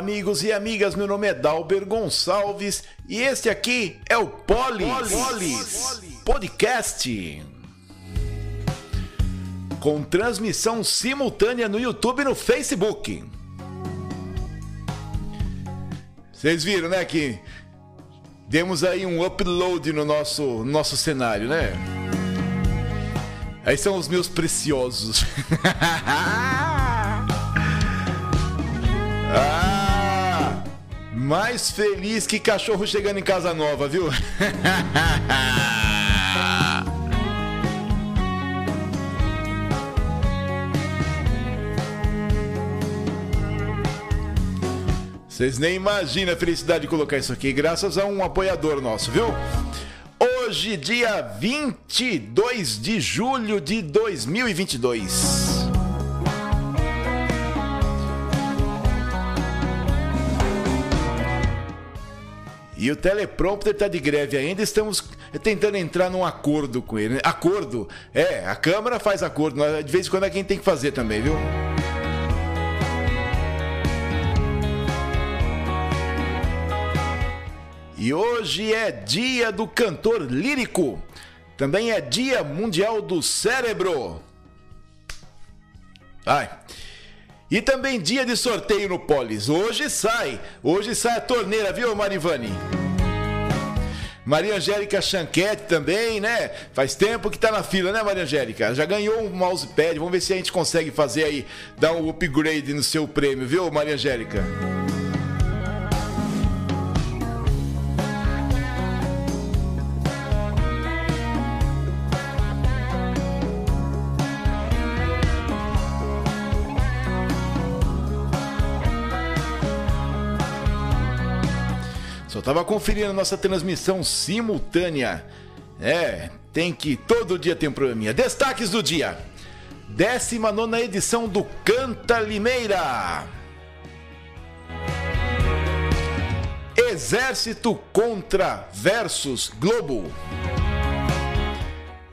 Amigos e amigas. Meu nome é Dalber Gonçalves e este aqui é o Polis, Polis, Podcast. Com transmissão simultânea no YouTube e no Facebook. Vocês viram, né, que demos aí um upload no nosso, nosso cenário, né? Aí são os meus preciosos. mais feliz que cachorro chegando em casa nova, viu? Vocês nem imaginam a felicidade de colocar isso aqui, graças a um apoiador nosso, viu? Hoje, dia 22 de julho de 2022. E o teleprompter tá de greve ainda, estamos tentando entrar num acordo com ele. Acordo? É, a Câmara faz acordo, de vez em quando é quem tem que fazer também, viu? E hoje é dia do cantor lírico. Também é dia mundial do cérebro. Ai. E também dia de sorteio no Polis. Hoje sai. Hoje sai a torneira, viu, Marivani? Maria Angélica Chanquete também, né? Faz tempo que tá na fila, né, Maria Angélica? Já ganhou um mousepad. Vamos ver se a gente consegue fazer aí, dar um upgrade no seu prêmio, viu, Maria Angélica? Tava conferindo a nossa transmissão simultânea. É, tem que todo dia tem um probleminha. Destaques do dia. 19 edição do Canta Limeira. Exército contra versus Globo.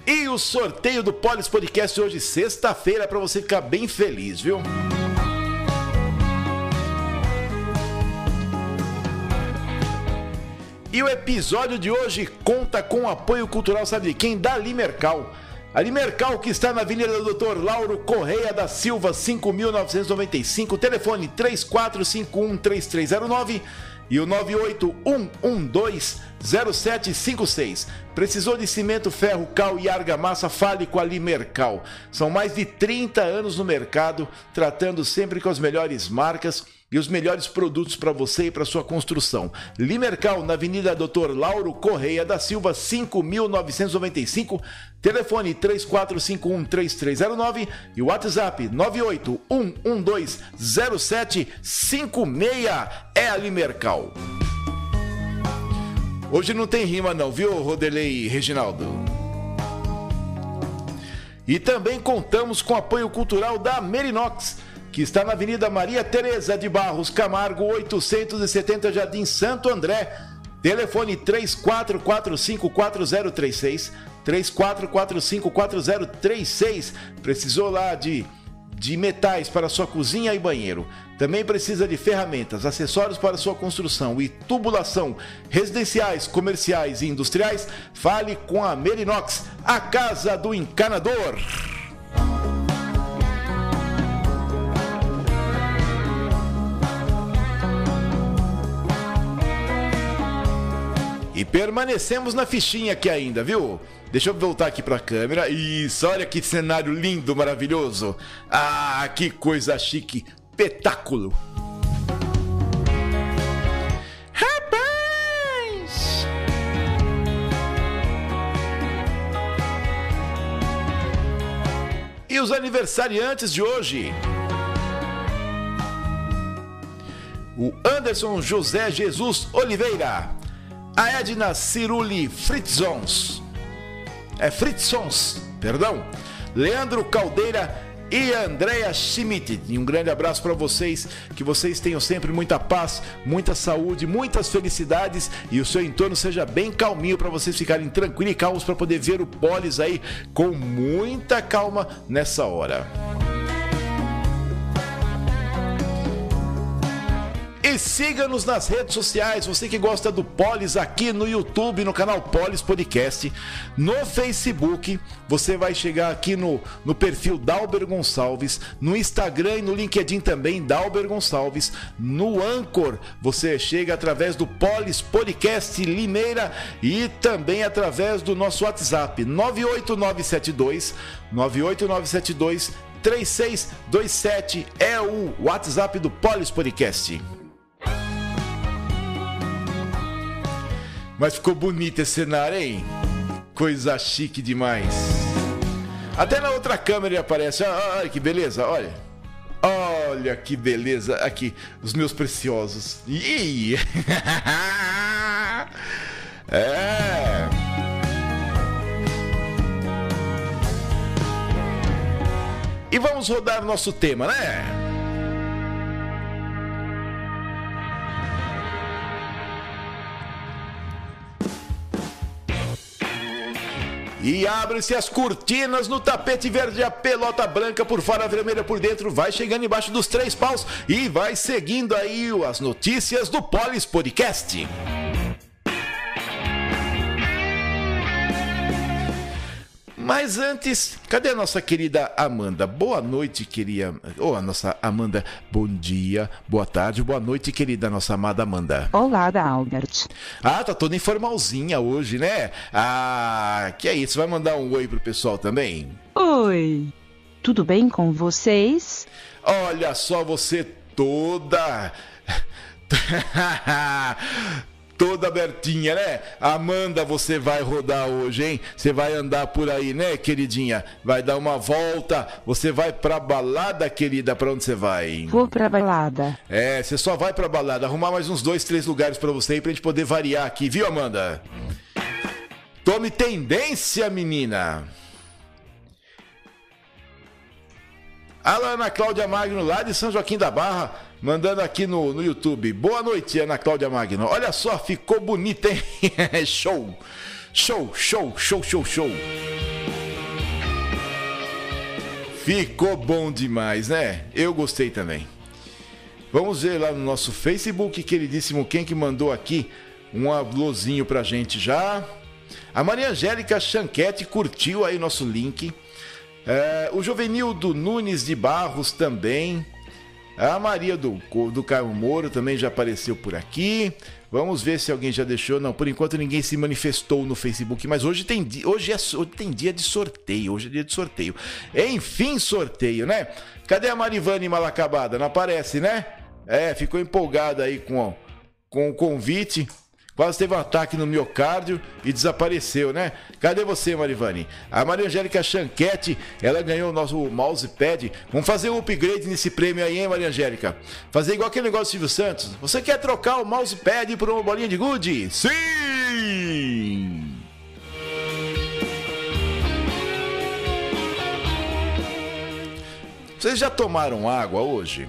E o sorteio do Polis Podcast hoje, sexta-feira, para você ficar bem feliz, viu? E o episódio de hoje conta com o apoio cultural, sabe de quem? Da Limercal. A Limercal, que está na Avenida do Dr. Lauro Correia da Silva, 5.995, telefone 3451-3309 e o 981120756. Precisou de cimento, ferro, cal e argamassa? Fale com a Limercal. São mais de 30 anos no mercado, tratando sempre com as melhores marcas e os melhores produtos para você e para sua construção. Limercal, na Avenida Doutor Lauro Correia da Silva, 5.995, telefone 3451-3309 e WhatsApp 981120756 é a Limercal. Hoje não tem rima não, viu, Rodelei Reginaldo? E também contamos com apoio cultural da Merinox que está na Avenida Maria Tereza de Barros Camargo, 870 Jardim Santo André. Telefone 34454036, 34454036. Precisou lá de de metais para sua cozinha e banheiro. Também precisa de ferramentas, acessórios para sua construção e tubulação residenciais, comerciais e industriais. Fale com a Merinox, a casa do encanador. Permanecemos na fichinha aqui ainda, viu? Deixa eu voltar aqui para a câmera. Isso, olha que cenário lindo, maravilhoso. Ah, que coisa chique. Petáculo. Rapaz! E os aniversariantes de hoje? O Anderson José Jesus Oliveira a Edna Ciruli Fritzons. É Fritzons, perdão. Leandro Caldeira e Andréa Schmidt. E um grande abraço para vocês, que vocês tenham sempre muita paz, muita saúde, muitas felicidades e o seu entorno seja bem calminho para vocês ficarem tranquilos e calmos para poder ver o Polis aí com muita calma nessa hora. Siga-nos nas redes sociais, você que gosta do Polis aqui no YouTube, no canal Polis Podcast, no Facebook, você vai chegar aqui no, no perfil Dalber Gonçalves, no Instagram e no LinkedIn também, Dalber Gonçalves, no Anchor, você chega através do Polis Podcast Limeira e também através do nosso WhatsApp 98972 98972 3627 é o WhatsApp do Polis Podcast. Mas ficou bonito esse cenário, hein? Coisa chique demais. Até na outra câmera ele aparece. Olha que beleza, olha. Olha que beleza. Aqui, os meus preciosos. É. E vamos rodar nosso tema, né? E abrem-se as cortinas no tapete verde, a pelota branca por fora, vermelha por dentro, vai chegando embaixo dos três paus e vai seguindo aí as notícias do Polis Podcast. Mas antes, cadê a nossa querida Amanda? Boa noite, querida. Ô, oh, a nossa Amanda, bom dia, boa tarde, boa noite, querida nossa amada Amanda. Olá, Albert. Ah, tá toda informalzinha hoje, né? Ah, que é isso? Vai mandar um oi pro pessoal também? Oi. Tudo bem com vocês? Olha só você toda toda abertinha, né? Amanda, você vai rodar hoje, hein? Você vai andar por aí, né, queridinha? Vai dar uma volta. Você vai pra balada, querida? Pra onde você vai? Vou pra balada. É, você só vai pra balada. Arrumar mais uns dois, três lugares para você aí pra gente poder variar aqui, viu, Amanda? Tome tendência, menina. Alô, Ana Cláudia Magno, lá de São Joaquim da Barra, mandando aqui no, no YouTube. Boa noite, Ana Cláudia Magno. Olha só, ficou bonita, hein? show! Show, show, show, show, show. Ficou bom demais, né? Eu gostei também. Vamos ver lá no nosso Facebook, queridíssimo, quem que mandou aqui um alôzinho pra gente já. A Maria Angélica Chanquete curtiu aí nosso link. É, o Jovenildo Nunes de Barros também. A Maria do, do Caio Moro também já apareceu por aqui. Vamos ver se alguém já deixou. Não, por enquanto ninguém se manifestou no Facebook, mas hoje tem, hoje, é, hoje tem dia de sorteio. Hoje é dia de sorteio. Enfim, sorteio, né? Cadê a Marivane Malacabada? Não aparece, né? É, ficou empolgada aí com, com o convite quase teve um ataque no miocárdio e desapareceu, né? Cadê você, Marivani? A Maria Angélica Chanquete, ela ganhou o nosso mousepad. Vamos fazer um upgrade nesse prêmio aí, hein, Maria Angélica? Fazer igual aquele negócio do Silvio Santos. Você quer trocar o mousepad por uma bolinha de gude? Sim! Vocês já tomaram água hoje?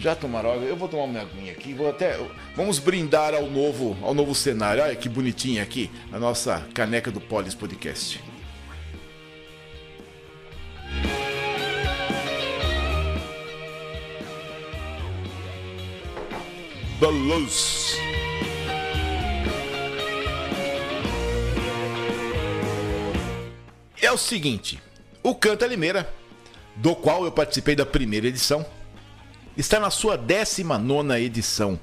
Já tomaram? Eu vou tomar uma aguinha aqui. Vou até. Vamos brindar ao novo, ao novo cenário. Olha que bonitinha aqui a nossa caneca do Polis Podcast. Balos. É o seguinte, o Canta Limeira, do qual eu participei da primeira edição, está na sua 19 edição.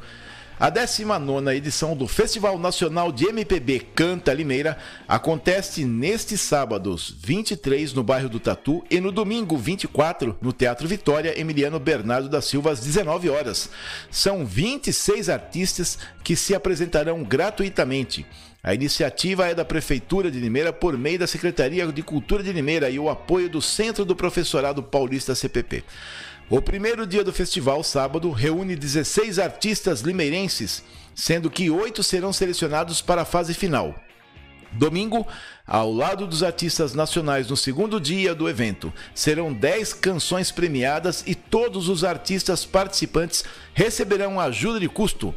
A 19 edição do Festival Nacional de MPB Canta Limeira acontece neste sábado, 23, no bairro do Tatu, e no domingo, 24, no Teatro Vitória Emiliano Bernardo da Silva, às 19 horas. São 26 artistas que se apresentarão gratuitamente. A iniciativa é da Prefeitura de Limeira por meio da Secretaria de Cultura de Limeira e o apoio do Centro do Professorado Paulista CPP. O primeiro dia do festival, sábado, reúne 16 artistas limeirenses, sendo que oito serão selecionados para a fase final. Domingo, ao lado dos artistas nacionais no segundo dia do evento, serão 10 canções premiadas e todos os artistas participantes receberão ajuda de custo.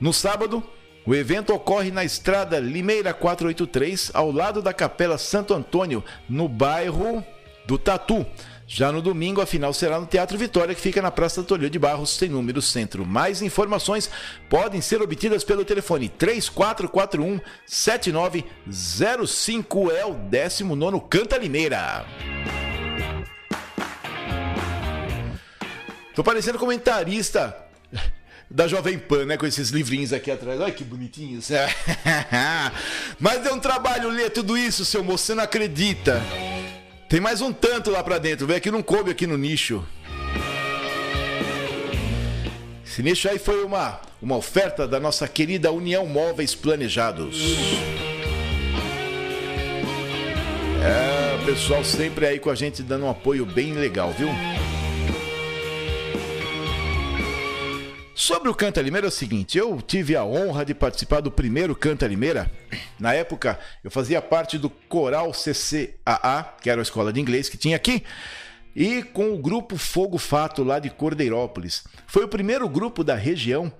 No sábado, o evento ocorre na estrada Limeira 483, ao lado da Capela Santo Antônio, no bairro do Tatu. Já no domingo, a final será no Teatro Vitória, que fica na Praça Tolho de Barros, sem número centro. Mais informações podem ser obtidas pelo telefone 3441 7905 é o 19 Canta Limeira. Tô parecendo comentarista da Jovem Pan, né? Com esses livrinhos aqui atrás. Olha que bonitinhos. Mas deu um trabalho ler tudo isso, seu moço, você não acredita. Tem mais um tanto lá pra dentro, vê que não coube aqui no nicho. Esse nicho aí foi uma, uma oferta da nossa querida União Móveis Planejados. É, o pessoal sempre aí com a gente dando um apoio bem legal, viu? Sobre o Canta Limeira é o seguinte, eu tive a honra de participar do primeiro Canta Limeira. Na época, eu fazia parte do Coral CCAA, que era a escola de inglês que tinha aqui, e com o grupo Fogo Fato lá de Cordeirópolis. Foi o primeiro grupo da região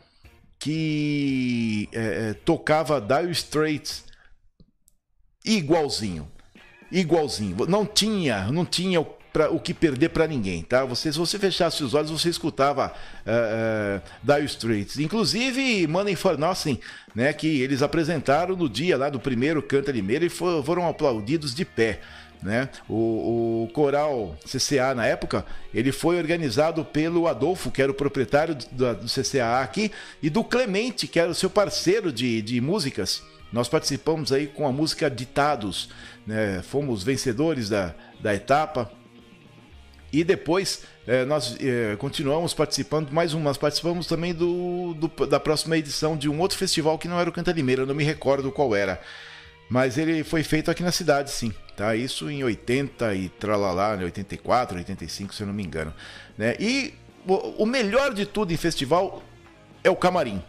que é, tocava Dire Straits igualzinho. Igualzinho. Não tinha, não tinha o pra, o que perder para ninguém, tá? Você, se você fechasse os olhos, você escutava uh, uh, Dire Straits. Inclusive, Money for Nothing, né? Que eles apresentaram no dia lá do primeiro Canta Limeira e foram aplaudidos de pé. Né? O, o, coral CCA na época ele foi organizado pelo Adolfo, que era o proprietário do, do CCA aqui, e do Clemente, que era o seu parceiro de, de músicas. Nós participamos aí com a música Ditados, né? fomos vencedores da, da etapa. E depois é, nós é, continuamos participando, mais um, nós participamos também do, do, da próxima edição de um outro festival que não era o Canta Limeira, não me recordo qual era. Mas ele foi feito aqui na cidade, sim. Tá? Isso em 80 e tralalá, 84, 85, se eu não me engano. Né? E o, o melhor de tudo em festival é o camarim.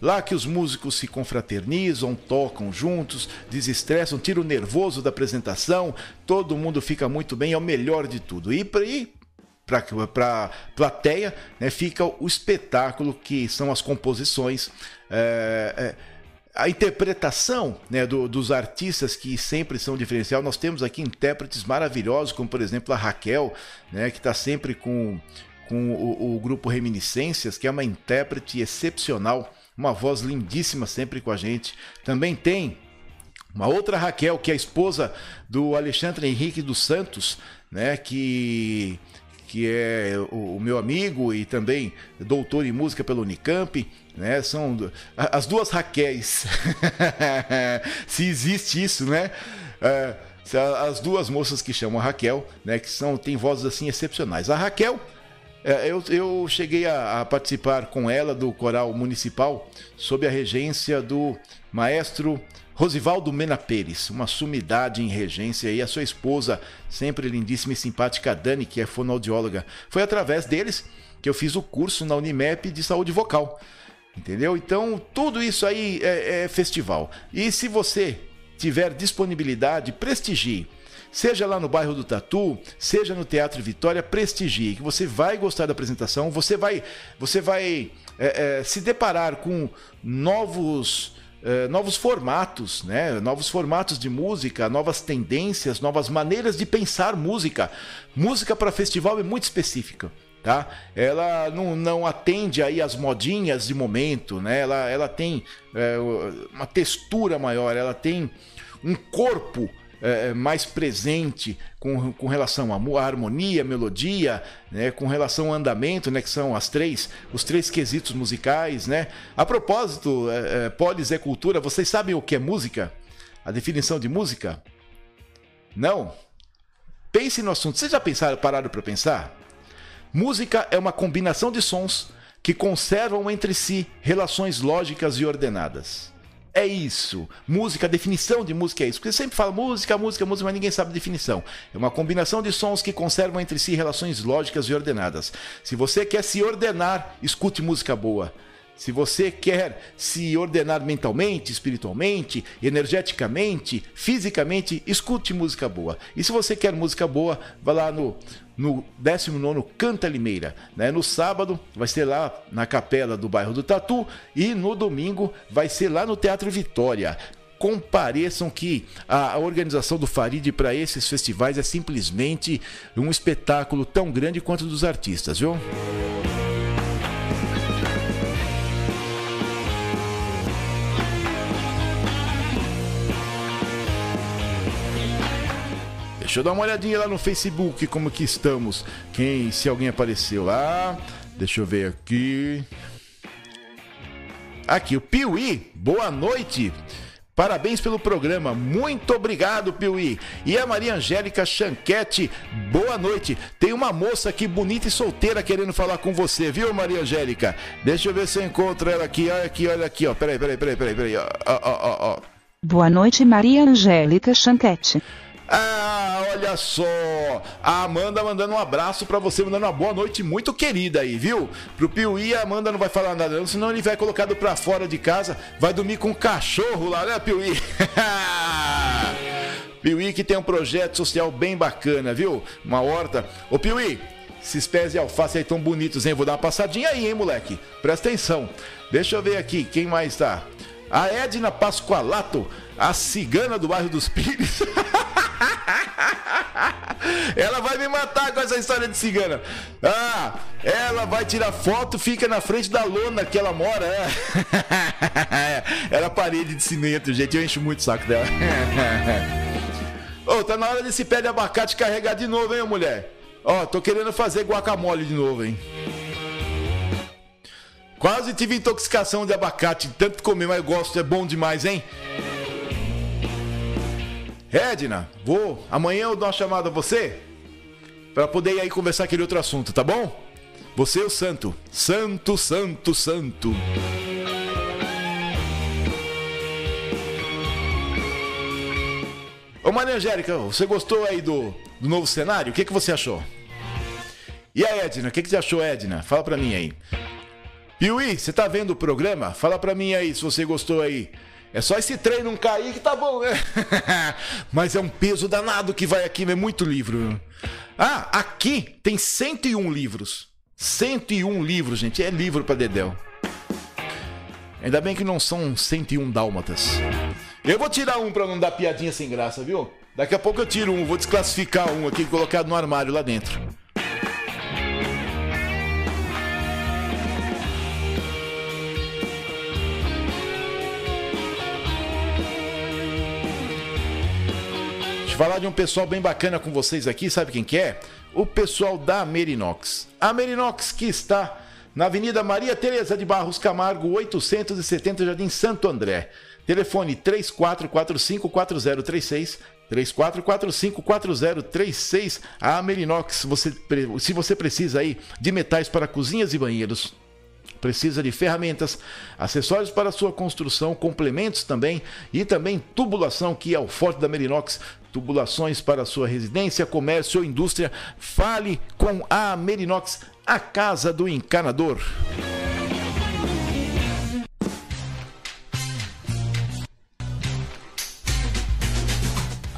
Lá que os músicos se confraternizam, tocam juntos, desestressam, tiram o nervoso da apresentação, todo mundo fica muito bem, é o melhor de tudo. E para para plateia né, fica o espetáculo que são as composições é, é, a interpretação né, do, dos artistas que sempre são diferencial nós temos aqui intérpretes maravilhosos como por exemplo a Raquel né, que está sempre com, com o, o grupo Reminiscências que é uma intérprete excepcional uma voz lindíssima sempre com a gente. Também tem uma outra Raquel, que é a esposa do Alexandre Henrique dos Santos, né, que que é o, meu amigo e também doutor em música pela Unicamp, né? São as duas Raquéis, se existe isso, né? É, as duas moças que chamam Raquel, né? Que são têm vozes assim excepcionais. A Raquel eu, eu cheguei a, a, participar com ela do coral municipal sob a regência do maestro Rosivaldo Mena Pérez, uma sumidade em regência, e a sua esposa, sempre lindíssima e simpática Dani, que é fonoaudióloga. Foi através deles que eu fiz o curso na Unimep de saúde vocal. Entendeu? Então, tudo isso aí é, é festival. E se você tiver disponibilidade, prestigie seja lá no bairro do Tatu, seja no Teatro Vitória, prestigie, que você vai gostar da apresentação, você vai, você vai é, é, se deparar com novos. É, novos formatos, né? novos formatos de música, novas tendências, novas maneiras de pensar música. Música para festival é muito específica. Tá? Ela não, não atende aí as modinhas de momento, né? ela, ela tem é, uma textura maior, ela tem um corpo é, é, mais presente com, com relação à harmonia, melodia, né, com relação ao andamento, né, que são as três, os três quesitos musicais. Né? A propósito, é, é, polis é cultura, vocês sabem o que é música? A definição de música? Não? Pense no assunto. Vocês já pensaram, pararam para pensar? Música é uma combinação de sons que conservam entre si relações lógicas e ordenadas. É isso. Música, a definição de música é isso. Porque você sempre fala música, música, música, mas ninguém sabe a definição. É uma combinação de sons que conservam entre si relações lógicas e ordenadas. Se você quer se ordenar, escute música boa. Se você quer se ordenar mentalmente, espiritualmente, energeticamente, fisicamente, escute música boa. E se você quer música boa, vá lá no, no 19 Canta Limeira. Né? No sábado vai ser lá na capela do bairro do Tatu e no domingo vai ser lá no Teatro Vitória compareçam que a organização do Farid para esses festivais é simplesmente um espetáculo tão grande quanto dos artistas, viu? Deixa eu dar uma olhadinha lá no Facebook como que estamos. Quem, se alguém apareceu lá. Deixa eu ver aqui. Aqui, o Piuí. Boa noite. Parabéns pelo programa. Muito obrigado, Piuí. E a Maria Angélica Chanquete, boa noite. Tem uma moça aqui bonita e solteira querendo falar com você, viu, Maria Angélica? Deixa eu ver se eu encontro ela aqui. Olha aqui, olha aqui, ó. Peraí, peraí, peraí, peraí, peraí. Ó, ó, ó, ó. Boa noite, Maria Angélica Chanquete. Ah, olha só! A Amanda mandando um abraço para você, mandando uma boa noite muito querida aí, viu? Pro Piuí, a Amanda não vai falar nada não, senão ele vai colocado pra fora de casa, vai dormir com um cachorro lá, né, Piuí? Piuí que tem um projeto social bem bacana, viu? Uma horta. Ô, Piuí, esses pés de alface aí tão bonitos, hein? Vou dar uma passadinha aí, hein, moleque? Presta atenção. Deixa eu ver aqui, quem mais tá? A Edna Pascoalato, a cigana do bairro dos Pires. ela vai me matar com essa história de cigana. Ah, ela vai tirar foto, fica na frente da lona que ela mora. É. Era parede de cimento, gente. Eu encho muito o saco dela. Ô, oh, tá na hora desse pé de abacate carregar de novo, hein, mulher? Ó, oh, tô querendo fazer guacamole de novo, hein? Quase tive intoxicação de abacate, tanto comer, mas eu gosto, é bom demais, hein? Edna, vou. Amanhã eu dou uma chamada a você para poder ir aí conversar aquele outro assunto, tá bom? Você é o santo. Santo, santo, santo. Ô Maria Angélica, você gostou aí do, do novo cenário? O que, que você achou? E a Edna, o que, que você achou, Edna? Fala pra mim aí. Piuí, você tá vendo o programa? Fala pra mim aí se você gostou aí. É só esse trem não cair que tá bom, né? Mas é um peso danado que vai aqui, é muito livro. Ah, aqui tem 101 livros. 101 livros, gente. É livro pra Dedéu. Ainda bem que não são 101 dálmatas. Eu vou tirar um pra não dar piadinha sem graça, viu? Daqui a pouco eu tiro um, vou desclassificar um aqui colocado no armário lá dentro. Falar de um pessoal bem bacana com vocês aqui, sabe quem que é? O pessoal da Merinox. A Merinox que está na Avenida Maria Tereza de Barros Camargo, 870 Jardim Santo André. Telefone 34454036 34454036. A Merinox, você, se você precisa aí de metais para cozinhas e banheiros, precisa de ferramentas, acessórios para sua construção, complementos também e também tubulação, que é o forte da Merinox tubulações para sua residência, comércio ou indústria, fale com a Merinox, a casa do encanador.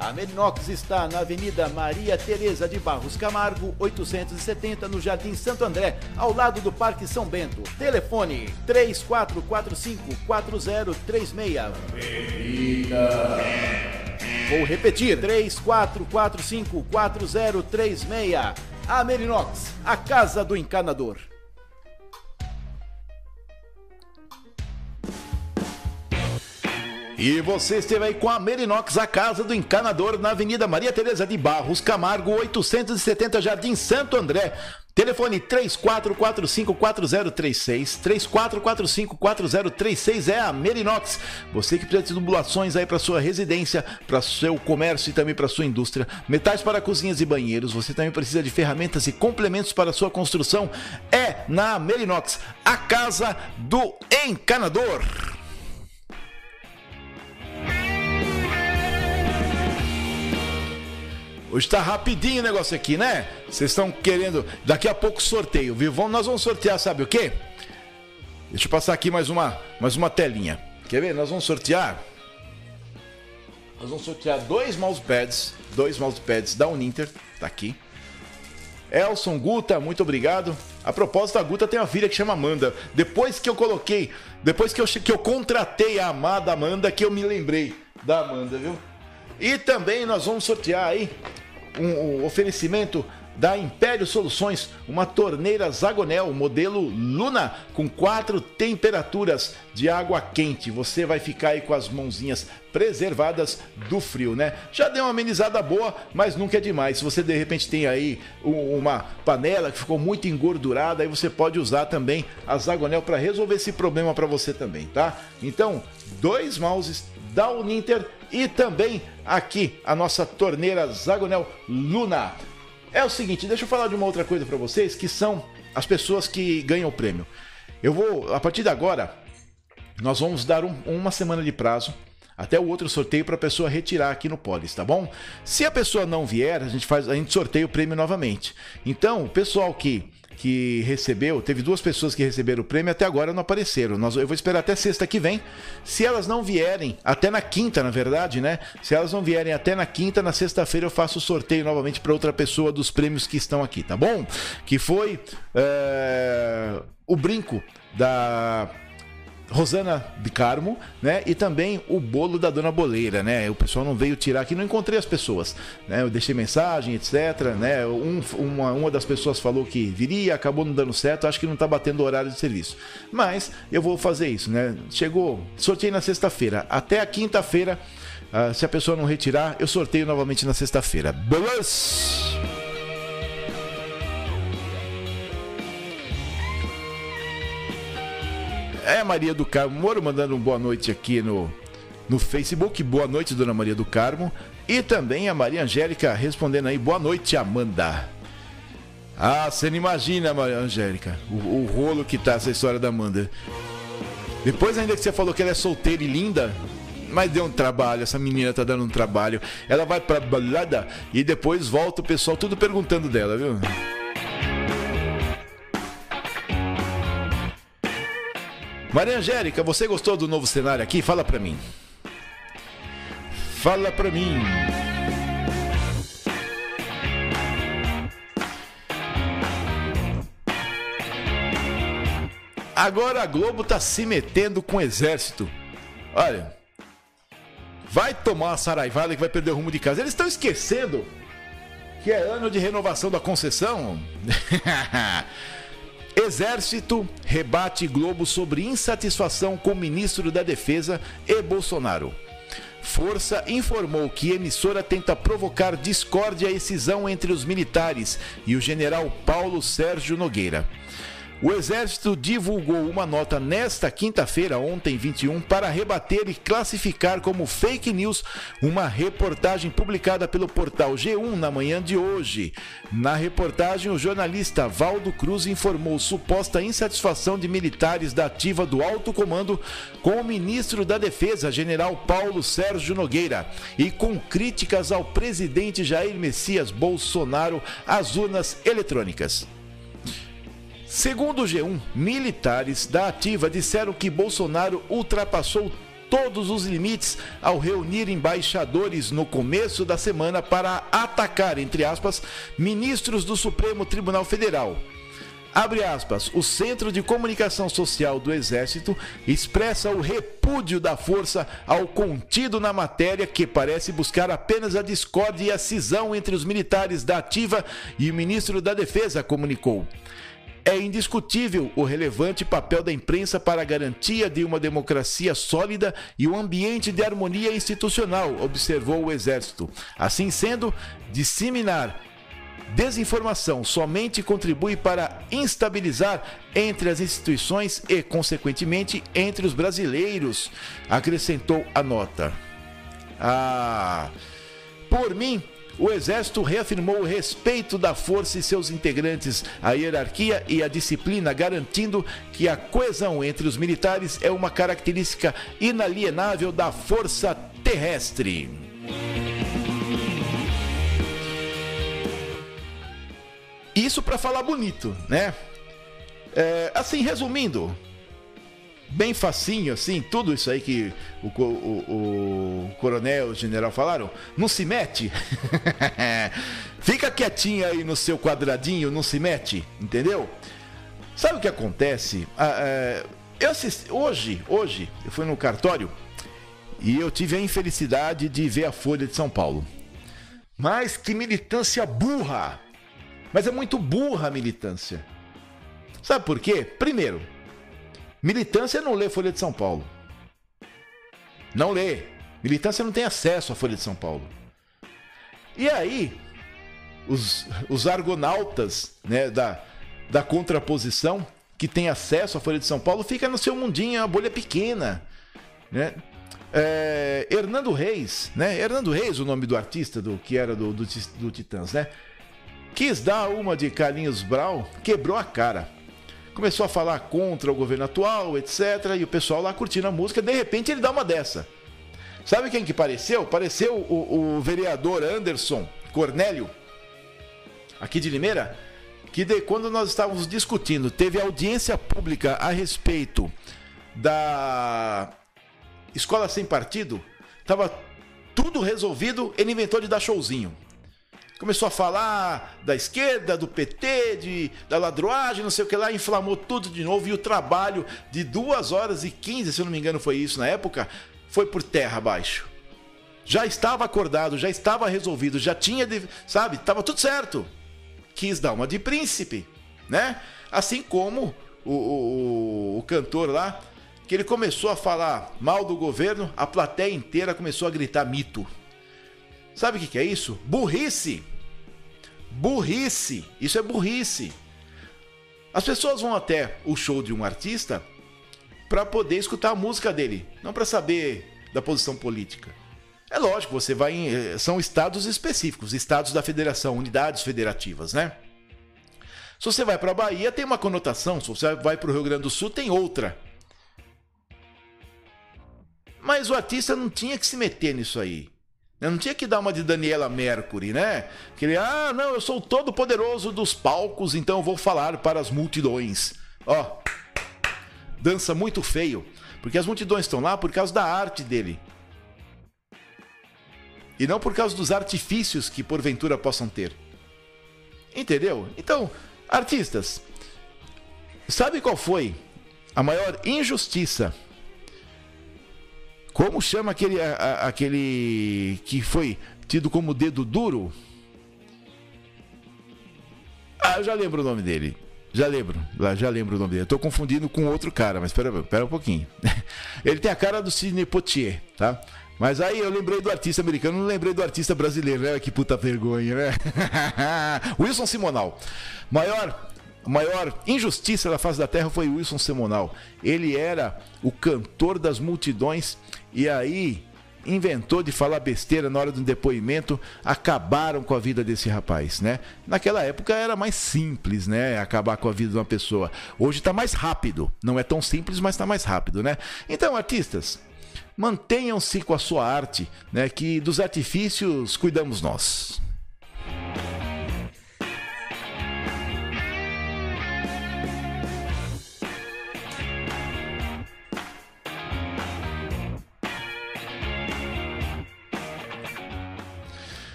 A Merinox está na Avenida Maria Tereza de Barros Camargo, 870, no Jardim Santo André, ao lado do Parque São Bento. Telefone 3445-4036. Vou repetir, 3445-4036. A Merinox, a casa do encanador. E você esteve aí com a Merinox, a casa do encanador, na Avenida Maria Tereza de Barros, Camargo, 870 Jardim Santo André. Telefone 34454036, 34454036 é a Merinox. Você que precisa de tubulações aí para sua residência, para seu comércio e também para sua indústria, metais para cozinhas e banheiros, você também precisa de ferramentas e complementos para sua construção, é na Merinox, a casa do encanador. Hoje tá rapidinho o negócio aqui, né? Vocês estão querendo. Daqui a pouco sorteio, viu? Nós vamos sortear, sabe o quê? Deixa eu passar aqui mais uma, mais uma telinha. Quer ver? Nós vamos sortear. Nós vamos sortear dois mousepads. Dois mousepads da Uninter. Tá aqui. Elson Guta, muito obrigado. A propósito, a Guta tem uma filha que chama Amanda. Depois que eu coloquei, depois que eu, que eu contratei a amada Amanda, que eu me lembrei da Amanda, viu? E também nós vamos sortear aí um, oferecimento da Império Soluções, uma torneira Zagonel, modelo Luna, com quatro temperaturas de água quente. Você vai ficar aí com as mãozinhas preservadas do frio, né? Já deu uma amenizada boa, mas nunca é demais. Se você de repente tem aí uma panela que ficou muito engordurada, aí você pode usar também a Zagonel para resolver esse problema para você também, tá? Então, dois mouses da Uninter e também aqui a nossa torneira Zagonel Luna. É o seguinte, deixa eu falar de uma outra coisa para vocês, que são as pessoas que ganham o prêmio. Eu vou, a partir de agora, nós vamos dar um, uma semana de prazo até o outro sorteio para a pessoa retirar aqui no Polis, tá bom? Se a pessoa não vier, a gente faz, a gente sorteia o prêmio novamente. Então, o pessoal que que recebeu, teve duas pessoas que receberam o prêmio até agora não apareceram. Nós, eu vou esperar até sexta que vem. Se elas não vierem, até na quinta, na verdade, né? Se elas não vierem até na quinta, na sexta-feira eu faço o sorteio novamente para outra pessoa dos prêmios que estão aqui, tá bom? Que foi é, o brinco da Rosana de Carmo, né? E também o bolo da Dona Boleira, né? O pessoal não veio tirar aqui, não encontrei as pessoas, né? Eu deixei mensagem, etc, né? Um, uma, uma das pessoas falou que viria, acabou não dando certo, acho que não tá batendo o horário de serviço. Mas eu vou fazer isso, né? Chegou, sorteio na sexta-feira, até a quinta-feira, uh, se a pessoa não retirar, eu sorteio novamente na sexta-feira. Beleza? É Maria do Carmo Moro mandando um boa noite aqui no, no Facebook. Boa noite, dona Maria do Carmo. E também a Maria Angélica respondendo aí, boa noite, Amanda. Ah, você não imagina, Maria Angélica, o, o rolo que tá essa história da Amanda. Depois ainda que você falou que ela é solteira e linda, mas deu um trabalho, essa menina tá dando um trabalho. Ela vai pra balada e depois volta o pessoal tudo perguntando dela, viu? Maria Angélica, você gostou do novo cenário aqui? Fala pra mim. Fala pra mim. Agora a Globo tá se metendo com o exército. Olha, vai tomar uma saraivada que vai perder o rumo de casa. Eles estão esquecendo que é ano de renovação da concessão. Exército rebate Globo sobre insatisfação com ministro da Defesa e Bolsonaro. Força informou que emissora tenta provocar discórdia e cisão entre os militares e o general Paulo Sérgio Nogueira. O Exército divulgou uma nota nesta quinta-feira, ontem 21, para rebater e classificar como fake news uma reportagem publicada pelo portal G1 na manhã de hoje. Na reportagem, o jornalista Valdo Cruz informou suposta insatisfação de militares da ativa do alto comando com o ministro da Defesa, general Paulo Sérgio Nogueira, e com críticas ao presidente Jair Messias Bolsonaro às urnas eletrônicas. Segundo o G1, militares da ativa disseram que Bolsonaro ultrapassou todos os limites ao reunir embaixadores no começo da semana para atacar, entre aspas, ministros do Supremo Tribunal Federal. Abre aspas, o Centro de Comunicação Social do Exército expressa o repúdio da força ao contido na matéria que parece buscar apenas a discórdia e a cisão entre os militares da ativa e o ministro da Defesa, comunicou. É indiscutível o relevante papel da imprensa para a garantia de uma democracia sólida e um ambiente de harmonia institucional, observou o Exército. Assim sendo, disseminar desinformação somente contribui para instabilizar entre as instituições e, consequentemente, entre os brasileiros, acrescentou a nota. Ah, por mim, o Exército reafirmou o respeito da força e seus integrantes, a hierarquia e a disciplina, garantindo que a coesão entre os militares é uma característica inalienável da força terrestre. Isso para falar bonito, né? É, assim, resumindo, bem facinho, assim, tudo isso aí que o, o, o coronel, o general falaram, não se mete. Fica quietinho aí no seu quadradinho, não se mete, entendeu? Sabe o que acontece? Ah, é, eu assisti, hoje, hoje, eu fui no cartório e eu tive a infelicidade de ver a Folha de São Paulo. Mas que militância burra! Mas é muito burra a militância. Sabe por quê? Primeiro, militância não lê Folha de São Paulo. Não lê. Militância não tem acesso à Folha de São Paulo. E aí, os, os argonautas né, da, da contraposição, que tem acesso à Folha de São Paulo, fica no seu mundinho, a bolha pequena. Né? É, Hernando Reis, né? Hernando Reis, o nome do artista do que era do, do, do Titãs, né? Quis dar uma de Carlinhos Brau, quebrou a cara. Começou a falar contra o governo atual, etc. E o pessoal lá curtindo a música, de repente ele dá uma dessa. Sabe quem que pareceu? Pareceu o, o vereador Anderson Cornélio, aqui de Limeira, que de, quando nós estávamos discutindo, teve audiência pública a respeito da escola sem partido, estava tudo resolvido, ele inventou de dar showzinho. Começou a falar da esquerda, do PT, de, da ladroagem, não sei o que lá, inflamou tudo de novo e o trabalho de 2 horas e 15, se eu não me engano foi isso na época, foi por terra abaixo. Já estava acordado, já estava resolvido, já tinha, sabe, estava tudo certo. Quis dar uma de príncipe, né? Assim como o, o, o cantor lá que ele começou a falar mal do governo, a plateia inteira começou a gritar mito. Sabe o que é isso? Burrice! Burrice! Isso é burrice! As pessoas vão até o show de um artista para poder escutar a música dele, não para saber da posição política. É lógico, você vai em. Eh, são estados específicos, estados da federação, unidades federativas, né? Se você vai para a Bahia, tem uma conotação, se você vai para o Rio Grande do Sul, tem outra. Mas o artista não tinha que se meter nisso aí. Não tinha que dar uma de Daniela Mercury, né? Que ele, ah, não, eu sou o todo poderoso dos palcos, então eu vou falar para as multidões. Ó, dança muito feio, porque as multidões estão lá por causa da arte dele. E não por causa dos artifícios que porventura possam ter. Entendeu? Então, artistas, sabe qual foi a maior injustiça como chama aquele, a, aquele que foi tido como dedo duro? Ah, eu já lembro o nome dele. Já lembro, já lembro o nome dele. Eu tô confundindo com outro cara, mas espera, espera um pouquinho. Ele tem a cara do Sidney Poitier, tá? Mas aí eu lembrei do artista americano, não lembrei do artista brasileiro, né? Que puta vergonha, né? Wilson Simonal. Maior maior injustiça da face da terra foi Wilson Simonal. Ele era o cantor das multidões e aí inventou de falar besteira na hora do depoimento, acabaram com a vida desse rapaz, né? Naquela época era mais simples, né? Acabar com a vida de uma pessoa. Hoje está mais rápido. Não é tão simples, mas está mais rápido, né? Então, artistas, mantenham-se com a sua arte, né? Que dos artifícios cuidamos nós.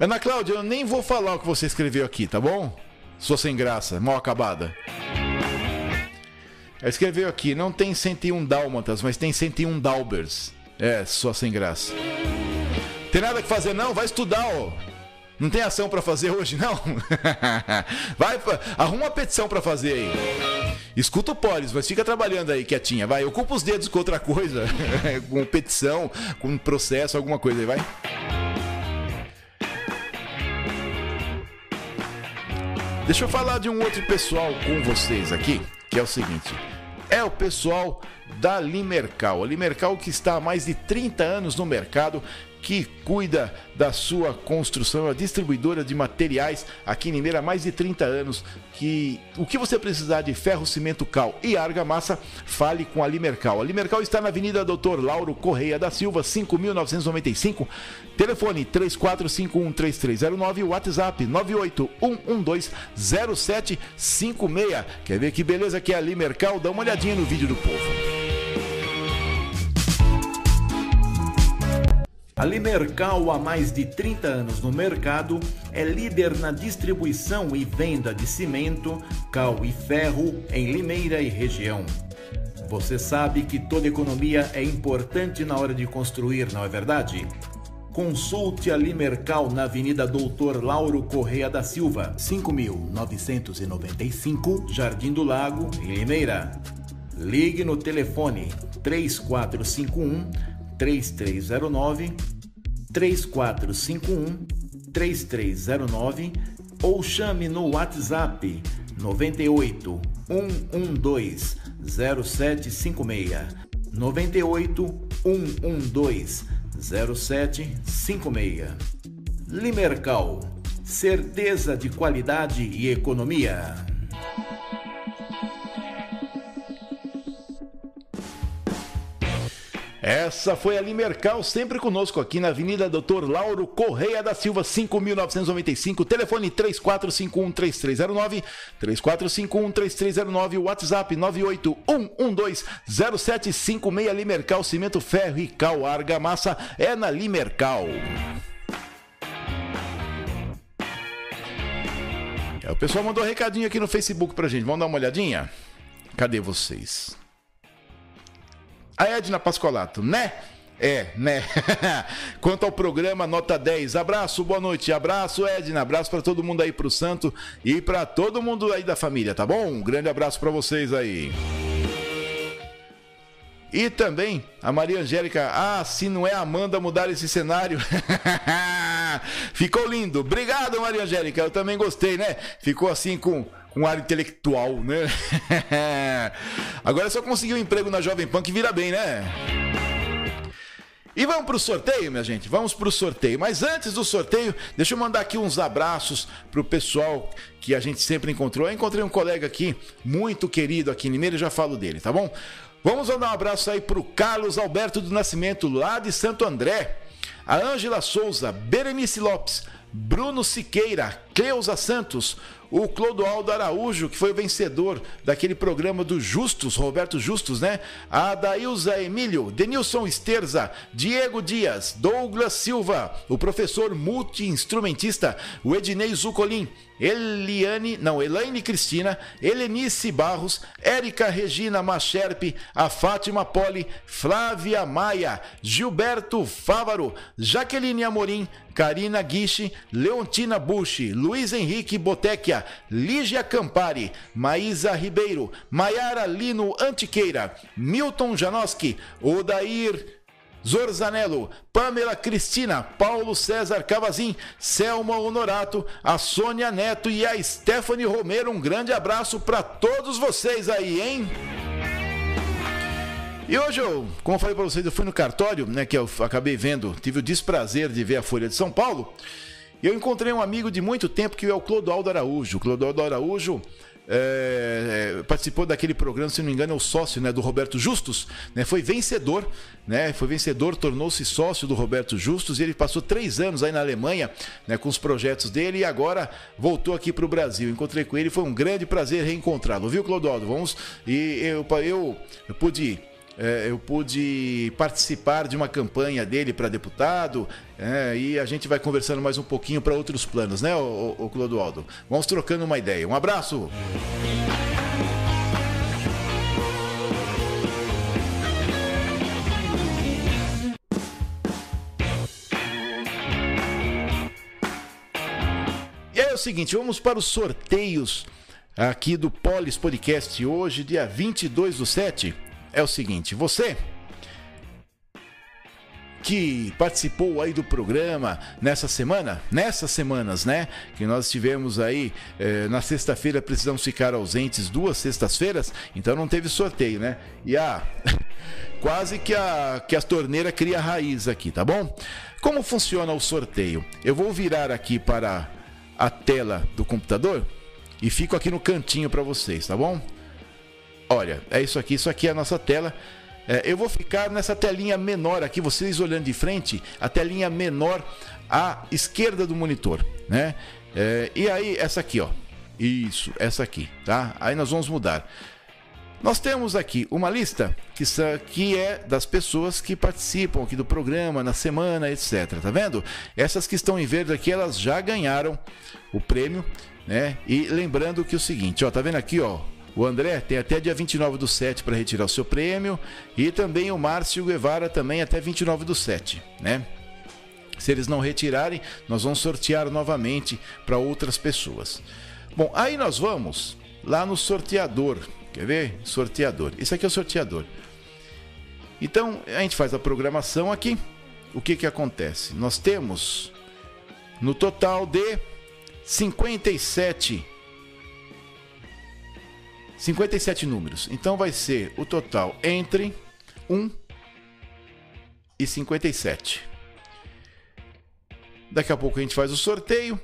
Ana Cláudia, eu nem vou falar o que você escreveu aqui, tá bom? Sou sem graça, mal acabada. Ela escreveu aqui, não tem 101 dálmatas, mas tem 101 dalbers. É, só sem graça. Tem nada que fazer não? Vai estudar, ó. Não tem ação para fazer hoje, não? Vai, arruma uma petição para fazer aí. Escuta o Polis, mas fica trabalhando aí quietinha, vai. Ocupa os dedos com outra coisa, com petição, com processo, alguma coisa aí, vai. Deixa eu falar de um outro pessoal com vocês aqui, que é o seguinte: é o pessoal da Limercal. A Limercal que está há mais de 30 anos no mercado, que cuida da sua construção, é uma distribuidora de materiais aqui em Limeira há mais de 30 anos. Que o que você precisar de ferro, cimento, cal e argamassa, fale com a Limercal. A Limercal está na Avenida Doutor Lauro Correia da Silva, 5995. Telefone 34513309 WhatsApp 981120756. Quer ver que beleza que é a Limercal? Dá uma olhadinha no vídeo do povo. A Limercal, há mais de 30 anos no mercado, é líder na distribuição e venda de cimento, cal e ferro em Limeira e região. Você sabe que toda economia é importante na hora de construir, não é verdade? Consulte a Limercal na Avenida Doutor Lauro Correia da Silva, 5995, Jardim do Lago, em Limeira. Ligue no telefone 3451 3309 3451 3309 ou chame no WhatsApp 98 112 0756 98 112 0756 Limercal certeza de qualidade e economia. Essa foi a Limercal, sempre conosco aqui na Avenida Doutor Lauro Correia da Silva, 5.995, telefone 3451-3309, 3451-3309, WhatsApp 981120756, Limercal, cimento, ferro e cal, argamassa, é na Limercal. É, o pessoal mandou um recadinho aqui no Facebook pra gente, vamos dar uma olhadinha? Cadê vocês? A Edna Pascolato, né? É, né? Quanto ao programa, nota 10. Abraço, boa noite. Abraço, Edna. Abraço para todo mundo aí pro Santo e para todo mundo aí da família, tá bom? Um grande abraço para vocês aí. E também a Maria Angélica, ah, se não é Amanda mudar esse cenário. Ficou lindo. Obrigado, Maria Angélica. Eu também gostei, né? Ficou assim com com ar intelectual, né? Agora é só conseguir um emprego na Jovem Pan que vira bem, né? E vamos para o sorteio, minha gente. Vamos para o sorteio. Mas antes do sorteio, deixa eu mandar aqui uns abraços para o pessoal que a gente sempre encontrou. Eu encontrei um colega aqui, muito querido aqui em Limeira, já falo dele, tá bom? Vamos mandar um abraço aí para o Carlos Alberto do Nascimento, lá de Santo André. A Ângela Souza, Berenice Lopes, Bruno Siqueira, Cleusa Santos, o Clodoaldo Araújo, que foi o vencedor daquele programa do Justus, Roberto Justus, né? A Dailza Emílio, Denilson Esterza, Diego Dias, Douglas Silva, o professor multi-instrumentista, o Ednei Zucolin, Eliane, não, Elaine Cristina, Helenice Barros, Érica Regina Macherpe, a Fátima Poli, Flávia Maia, Gilberto Fávaro, Jaqueline Amorim, Karina Guiche, Leontina Bush, Luiz Henrique Botequia, Lígia Campari, Maísa Ribeiro, Maiara Lino Antiqueira, Milton Janoski, Odair Zorzanello, Pamela Cristina, Paulo César Cavazin, Selma Honorato, a Sônia Neto e a Stephanie Romero. Um grande abraço para todos vocês aí, hein? E hoje eu, como eu falei para vocês, eu fui no cartório, né, que eu acabei vendo, tive o desprazer de ver a Folha de São Paulo. Eu encontrei um amigo de muito tempo que é o Clodoaldo Araújo. O Clodoaldo Araújo é, é, participou daquele programa, se não me engano, é o sócio né, do Roberto Justus, né, foi vencedor, né, foi vencedor, tornou-se sócio do Roberto Justus e ele passou três anos aí na Alemanha né, com os projetos dele e agora voltou aqui para o Brasil. Encontrei com ele, foi um grande prazer reencontrá-lo, viu, Clodoaldo? Vamos e eu, eu, eu pude é, eu pude participar de uma campanha dele para deputado é, e a gente vai conversando mais um pouquinho para outros planos, né, o, o Clodoaldo? Vamos trocando uma ideia. Um abraço! E é o seguinte, vamos para os sorteios aqui do Polis Podcast hoje, dia 22 do 7 é o seguinte: você que participou aí do programa nessa semana, nessas semanas, né? Que nós tivemos aí eh, na sexta-feira precisamos ficar ausentes duas sextas-feiras, então não teve sorteio, né? E a quase que a, que a torneira cria raiz aqui, tá bom? Como funciona o sorteio? Eu vou virar aqui para a tela do computador e fico aqui no cantinho para vocês, tá bom? Olha, é isso aqui, isso aqui é a nossa tela. É, eu vou ficar nessa telinha menor aqui, vocês olhando de frente, a telinha menor à esquerda do monitor, né? É, e aí, essa aqui, ó. Isso, essa aqui, tá? Aí nós vamos mudar. Nós temos aqui uma lista que, que é das pessoas que participam aqui do programa na semana, etc. Tá vendo? Essas que estão em verde aqui, elas já ganharam o prêmio, né? E lembrando que o seguinte, ó, tá vendo aqui, ó, o André tem até dia 29 do 7 para retirar o seu prêmio. E também o Márcio Guevara também até 29 do 7, né? Se eles não retirarem, nós vamos sortear novamente para outras pessoas. Bom, aí nós vamos lá no sorteador. Quer ver? Sorteador. Isso aqui é o sorteador. Então, a gente faz a programação aqui. O que que acontece? Nós temos no total de 57 57 números. Então vai ser o total entre 1 e 57. Daqui a pouco a gente faz o sorteio.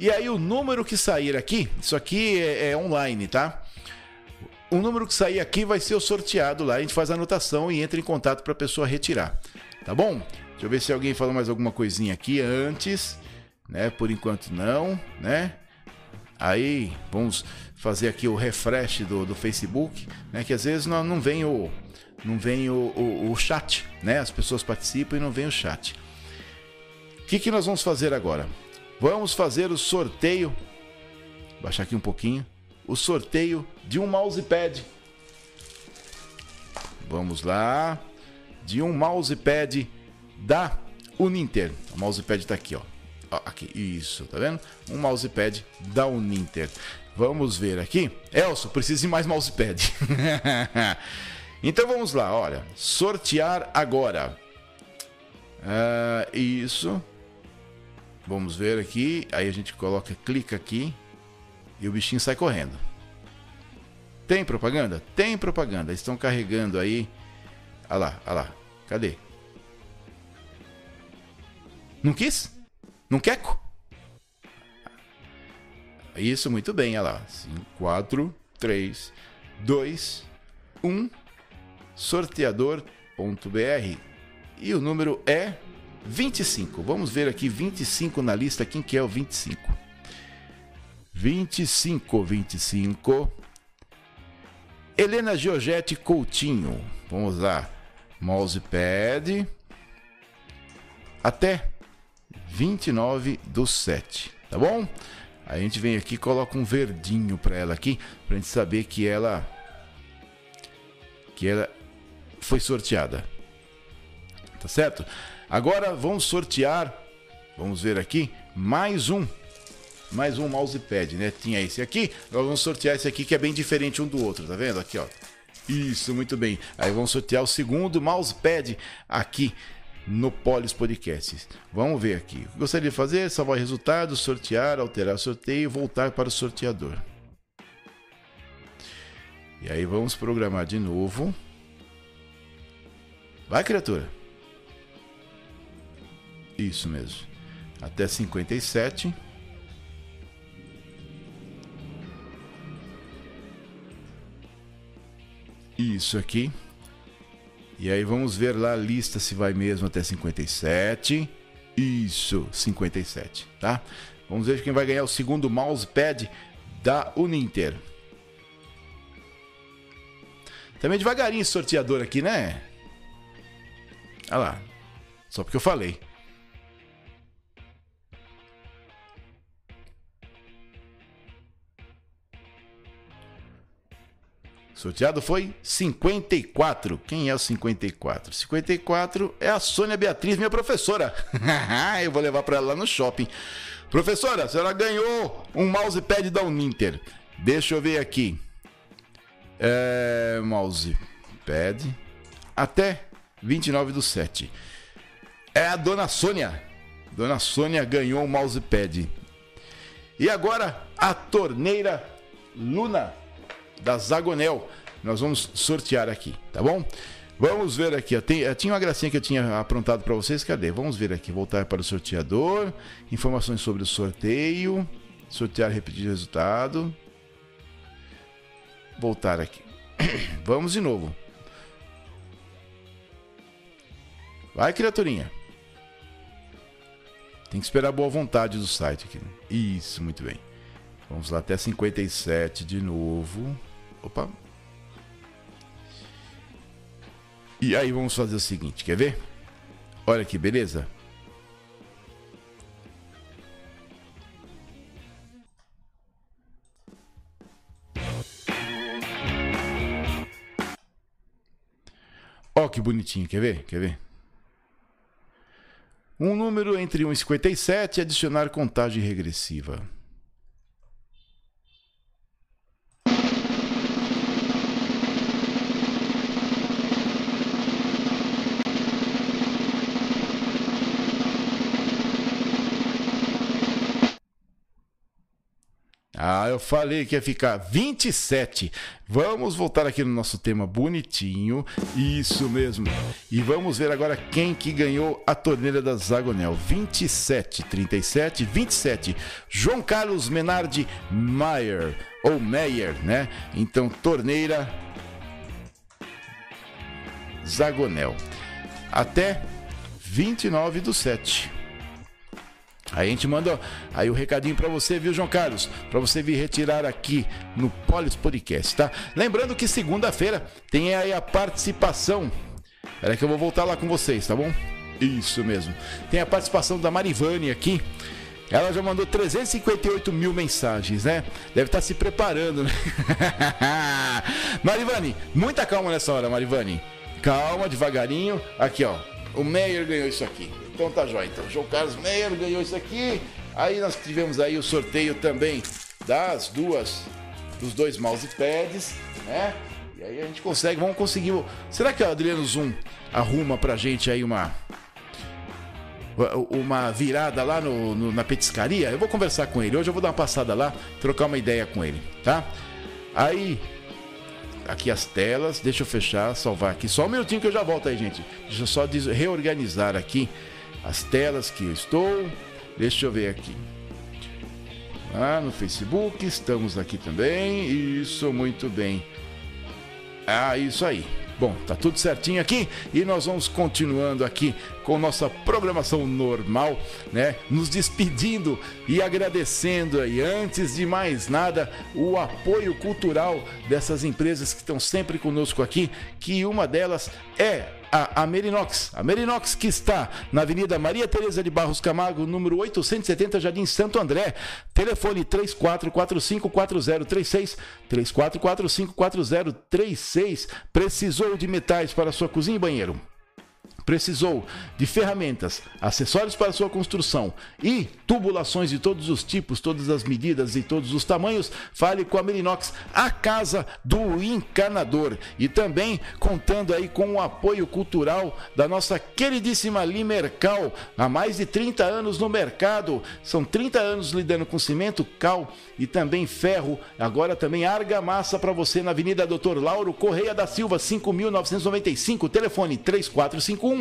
E aí o número que sair aqui, isso aqui é, é online, tá? O número que sair aqui vai ser o sorteado lá. A gente faz a anotação e entra em contato para a pessoa retirar. Tá bom? Deixa eu ver se alguém falou mais alguma coisinha aqui antes. Né? Por enquanto não, né? Aí vamos fazer aqui o refresh do, do Facebook, né? Que às vezes não, não vem o não vem o, o, o chat, né? As pessoas participam e não vem o chat. O que, que nós vamos fazer agora? Vamos fazer o sorteio. Baixar aqui um pouquinho. O sorteio de um mousepad. Vamos lá. De um mousepad da Uninter. O mousepad está aqui, ó. Aqui, isso, tá vendo? Um mousepad da Uninter. Vamos ver aqui. Elson, preciso de mais mousepad. então vamos lá, olha. Sortear agora. Uh, isso. Vamos ver aqui. Aí a gente coloca, clica aqui. E o bichinho sai correndo. Tem propaganda? Tem propaganda. Estão carregando aí. Olha lá, olha lá. Cadê? Não quis? Não queco? Isso, muito bem, olha lá. 5, 4, 3, 2, 1, sorteador.br. E o número é 25. Vamos ver aqui 25 na lista, quem que é o 25? 25, 25. Helena Giorgetti Coutinho. Vamos lá. Mousepad. Até 29 do 7, tá bom? A gente vem aqui coloca um verdinho para ela aqui, pra gente saber que ela que ela foi sorteada. Tá certo? Agora vamos sortear, vamos ver aqui, mais um mais um mousepad, né? Tinha esse aqui, agora vamos sortear esse aqui que é bem diferente um do outro, tá vendo? Aqui, ó. Isso, muito bem. Aí vamos sortear o segundo mousepad aqui no Polis Podcasts. Vamos ver aqui. O que gostaria de fazer? Salvar resultados, sortear, alterar sorteio e voltar para o sorteador. E aí vamos programar de novo. Vai, criatura. Isso mesmo. Até 57. Isso aqui. E aí vamos ver lá a lista se vai mesmo até 57. Isso, 57, tá? Vamos ver quem vai ganhar o segundo mousepad da Uninter. Também devagarinho esse sorteador aqui, né? Olha lá. Só porque eu falei. Sorteado foi 54. Quem é o 54? 54 é a Sônia Beatriz, minha professora. Eu vou levar para ela lá no shopping. Professora, a senhora ganhou um mousepad da Uninter. Deixa eu ver aqui. É, mousepad. Até 29 do 7. É a dona Sônia. Dona Sônia ganhou um mousepad. E agora a torneira Luna da Zagonel. Nós vamos sortear aqui, tá bom? Vamos ver aqui, ó. Tem, eh, tinha uma gracinha que eu tinha aprontado para vocês, cadê? Vamos ver aqui, voltar para o sorteador, informações sobre o sorteio, sortear repetir resultado. Voltar aqui. Vamos de novo. Vai, criaturinha. Tem que esperar a boa vontade do site aqui. Isso, muito bem. Vamos lá até 57 de novo. Opa, E aí vamos fazer o seguinte, quer ver? Olha que beleza. Ó que bonitinho, quer ver? Quer ver? Um número entre 1 e 57 e adicionar contagem regressiva. Ah, eu falei que ia ficar 27. Vamos voltar aqui no nosso tema bonitinho. Isso mesmo. E vamos ver agora quem que ganhou a torneira da Zagonel. 27, 37, 27. João Carlos Menardi Meyer. Ou Meyer, né? Então, torneira Zagonel. Até 29 do 7. Aí a gente manda aí o recadinho para você, viu, João Carlos? Para você vir retirar aqui no Polis Podcast, tá? Lembrando que segunda-feira tem aí a participação. Espera que eu vou voltar lá com vocês, tá bom? Isso mesmo. Tem a participação da Marivane aqui. Ela já mandou 358 mil mensagens, né? Deve estar tá se preparando, né? Marivane, muita calma nessa hora, Marivane. Calma, devagarinho. Aqui, ó. O Meyer ganhou isso aqui. Então tá jóia. Então, João Carlos Meyer ganhou isso aqui. Aí nós tivemos aí o sorteio também das duas, dos dois mousepads, né? E aí a gente consegue, vamos conseguir. Será que o Adriano Zoom arruma pra gente aí uma uma virada lá no, no, na petiscaria? Eu vou conversar com ele. Hoje eu vou dar uma passada lá, trocar uma ideia com ele, tá? Aí aqui as telas, deixa eu fechar, salvar aqui. Só um minutinho que eu já volto aí, gente. Deixa eu só reorganizar aqui as telas que eu estou. Deixa eu ver aqui. Ah, no Facebook, estamos aqui também. Isso, muito bem. Ah, isso aí. Bom, tá tudo certinho aqui e nós vamos continuando aqui com nossa programação normal, né? Nos despedindo e agradecendo aí, antes de mais nada, o apoio cultural dessas empresas que estão sempre conosco aqui, que uma delas é a, a Merinox. A Merinox que está na Avenida Maria Tereza de Barros Camargo, número 870, Jardim Santo André. Telefone 34454036, 34454036. Precisou de metais para sua cozinha e banheiro? Precisou de ferramentas, acessórios para sua construção e tubulações de todos os tipos, todas as medidas e todos os tamanhos? Fale com a Merinox, a casa do encanador. E também contando aí com o apoio cultural da nossa queridíssima Limercal, há mais de 30 anos no mercado. São 30 anos lidando com cimento, cal e também ferro. Agora também argamassa para você na Avenida Doutor Lauro Correia da Silva, 5995, telefone 3451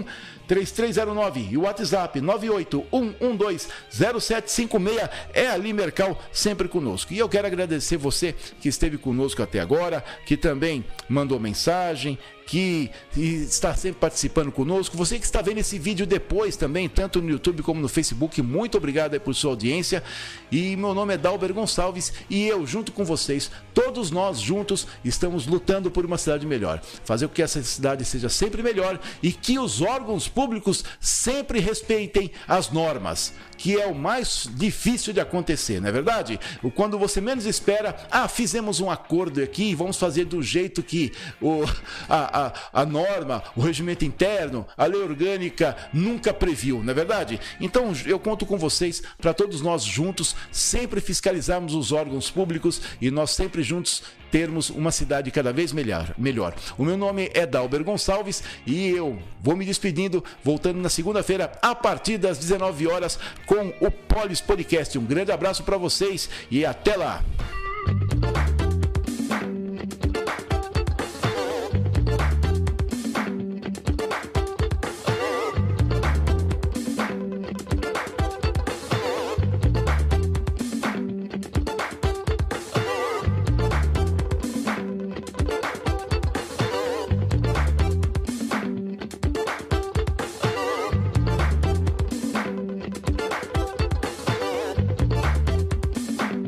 3309 e o WhatsApp 981120756 é ali Mercal sempre conosco. E eu quero agradecer você que esteve conosco até agora, que também mandou mensagem, que está sempre participando conosco. Você que está vendo esse vídeo depois também, tanto no YouTube como no Facebook, muito obrigado por sua audiência. E meu nome é Dalber Gonçalves e eu, junto com vocês, todos nós juntos, estamos lutando por uma cidade melhor. Fazer com que essa cidade seja sempre melhor e que os órgãos públicos sempre respeitem as normas que é o mais difícil de acontecer, não é verdade? Quando você menos espera, ah, fizemos um acordo aqui, vamos fazer do jeito que o, a, a, a norma, o regimento interno, a lei orgânica nunca previu, não é verdade? Então eu conto com vocês para todos nós juntos sempre fiscalizarmos os órgãos públicos e nós sempre juntos termos uma cidade cada vez melhor. melhor. O meu nome é Dalber Gonçalves e eu vou me despedindo, voltando na segunda-feira a partir das 19 horas com o Polis Podcast. Um grande abraço para vocês e até lá.